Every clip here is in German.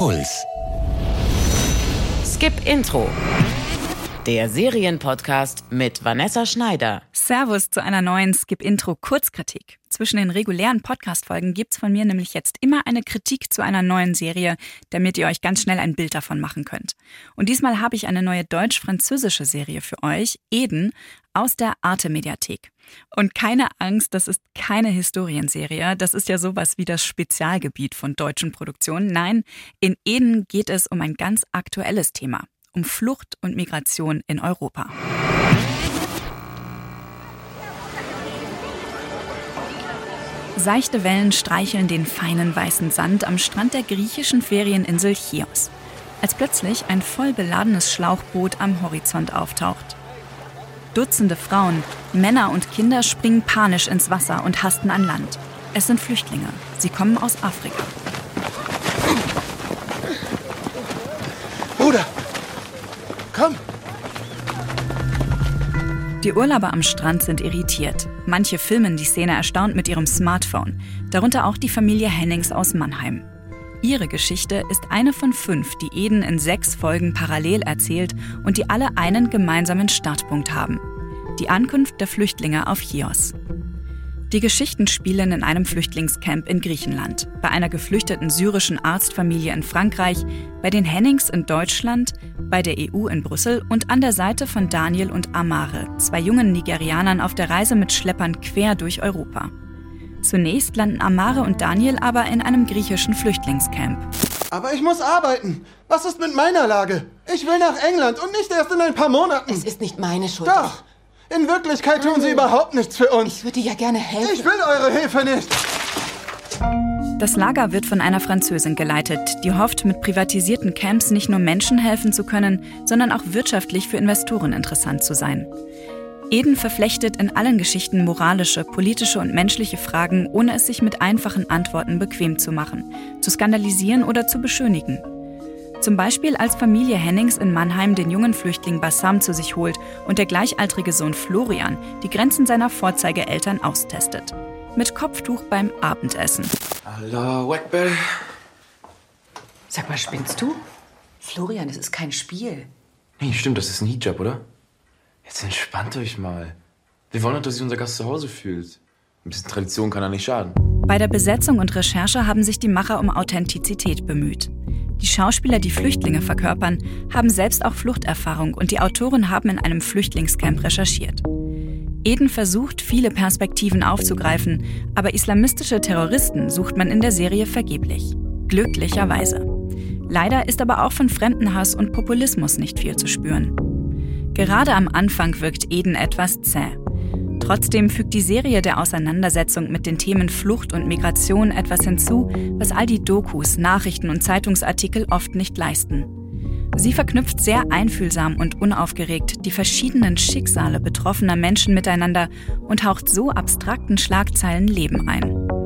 Puls. Skip Intro. Der Serienpodcast mit Vanessa Schneider. Servus zu einer neuen Skip Intro Kurzkritik. Zwischen den regulären Podcast-Folgen gibt's von mir nämlich jetzt immer eine Kritik zu einer neuen Serie, damit ihr euch ganz schnell ein Bild davon machen könnt. Und diesmal habe ich eine neue deutsch-französische Serie für euch, Eden, aus der Arte-Mediathek. Und keine Angst, das ist keine Historienserie, das ist ja sowas wie das Spezialgebiet von deutschen Produktionen. Nein, in Eden geht es um ein ganz aktuelles Thema um Flucht und Migration in Europa. Seichte Wellen streicheln den feinen weißen Sand am Strand der griechischen Ferieninsel Chios, als plötzlich ein voll beladenes Schlauchboot am Horizont auftaucht. Dutzende Frauen, Männer und Kinder springen panisch ins Wasser und hasten an Land. Es sind Flüchtlinge. Sie kommen aus Afrika. Komm! Die Urlauber am Strand sind irritiert. Manche filmen die Szene erstaunt mit ihrem Smartphone, darunter auch die Familie Hennings aus Mannheim. Ihre Geschichte ist eine von fünf, die Eden in sechs Folgen parallel erzählt und die alle einen gemeinsamen Startpunkt haben. Die Ankunft der Flüchtlinge auf Chios. Die Geschichten spielen in einem Flüchtlingscamp in Griechenland, bei einer geflüchteten syrischen Arztfamilie in Frankreich, bei den Hennings in Deutschland, bei der EU in Brüssel und an der Seite von Daniel und Amare, zwei jungen Nigerianern auf der Reise mit Schleppern quer durch Europa. Zunächst landen Amare und Daniel aber in einem griechischen Flüchtlingscamp. Aber ich muss arbeiten. Was ist mit meiner Lage? Ich will nach England und nicht erst in ein paar Monaten. Es ist nicht meine Schuld. Doch! In Wirklichkeit tun Sie überhaupt nichts für uns. Ich würde ja gerne helfen. Ich will eure Hilfe nicht. Das Lager wird von einer Französin geleitet, die hofft, mit privatisierten Camps nicht nur Menschen helfen zu können, sondern auch wirtschaftlich für Investoren interessant zu sein. Eden verflechtet in allen Geschichten moralische, politische und menschliche Fragen, ohne es sich mit einfachen Antworten bequem zu machen, zu skandalisieren oder zu beschönigen. Zum Beispiel als Familie Hennings in Mannheim den jungen Flüchtling Bassam zu sich holt und der gleichaltrige Sohn Florian die Grenzen seiner Vorzeigeeltern austestet. Mit Kopftuch beim Abendessen. Allahu Akbar. Sag mal, spinnst du? Florian, das ist kein Spiel. Nee, stimmt, das ist ein Hijab, oder? Jetzt entspannt euch mal. Wir wollen doch, dass sich unser Gast zu Hause fühlt. Ein bisschen Tradition kann er nicht schaden. Bei der Besetzung und Recherche haben sich die Macher um Authentizität bemüht. Die Schauspieler, die Flüchtlinge verkörpern, haben selbst auch Fluchterfahrung und die Autoren haben in einem Flüchtlingscamp recherchiert. Eden versucht, viele Perspektiven aufzugreifen, aber islamistische Terroristen sucht man in der Serie vergeblich. Glücklicherweise. Leider ist aber auch von Fremdenhass und Populismus nicht viel zu spüren. Gerade am Anfang wirkt Eden etwas zäh. Trotzdem fügt die Serie der Auseinandersetzung mit den Themen Flucht und Migration etwas hinzu, was all die Dokus, Nachrichten und Zeitungsartikel oft nicht leisten. Sie verknüpft sehr einfühlsam und unaufgeregt die verschiedenen Schicksale betroffener Menschen miteinander und haucht so abstrakten Schlagzeilen Leben ein.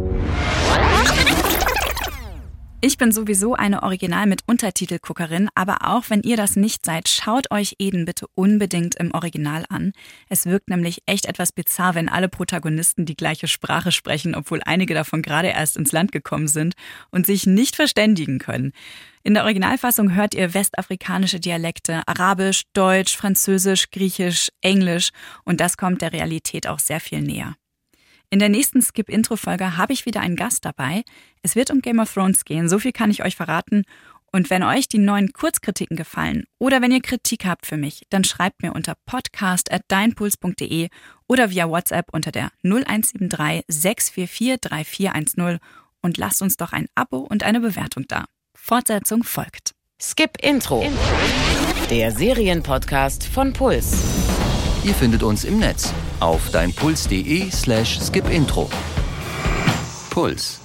Ich bin sowieso eine Original mit Untertitelguckerin, aber auch wenn ihr das nicht seid, schaut euch Eden bitte unbedingt im Original an. Es wirkt nämlich echt etwas bizarr, wenn alle Protagonisten die gleiche Sprache sprechen, obwohl einige davon gerade erst ins Land gekommen sind und sich nicht verständigen können. In der Originalfassung hört ihr westafrikanische Dialekte, Arabisch, Deutsch, Französisch, Griechisch, Englisch und das kommt der Realität auch sehr viel näher. In der nächsten Skip-Intro-Folge habe ich wieder einen Gast dabei. Es wird um Game of Thrones gehen, so viel kann ich euch verraten. Und wenn euch die neuen Kurzkritiken gefallen oder wenn ihr Kritik habt für mich, dann schreibt mir unter podcast.deinpuls.de oder via WhatsApp unter der 0173 644 3410 und lasst uns doch ein Abo und eine Bewertung da. Fortsetzung folgt. Skip Intro. Der Serienpodcast von Puls. Ihr findet uns im Netz auf deinpuls.de slash skipintro. Puls.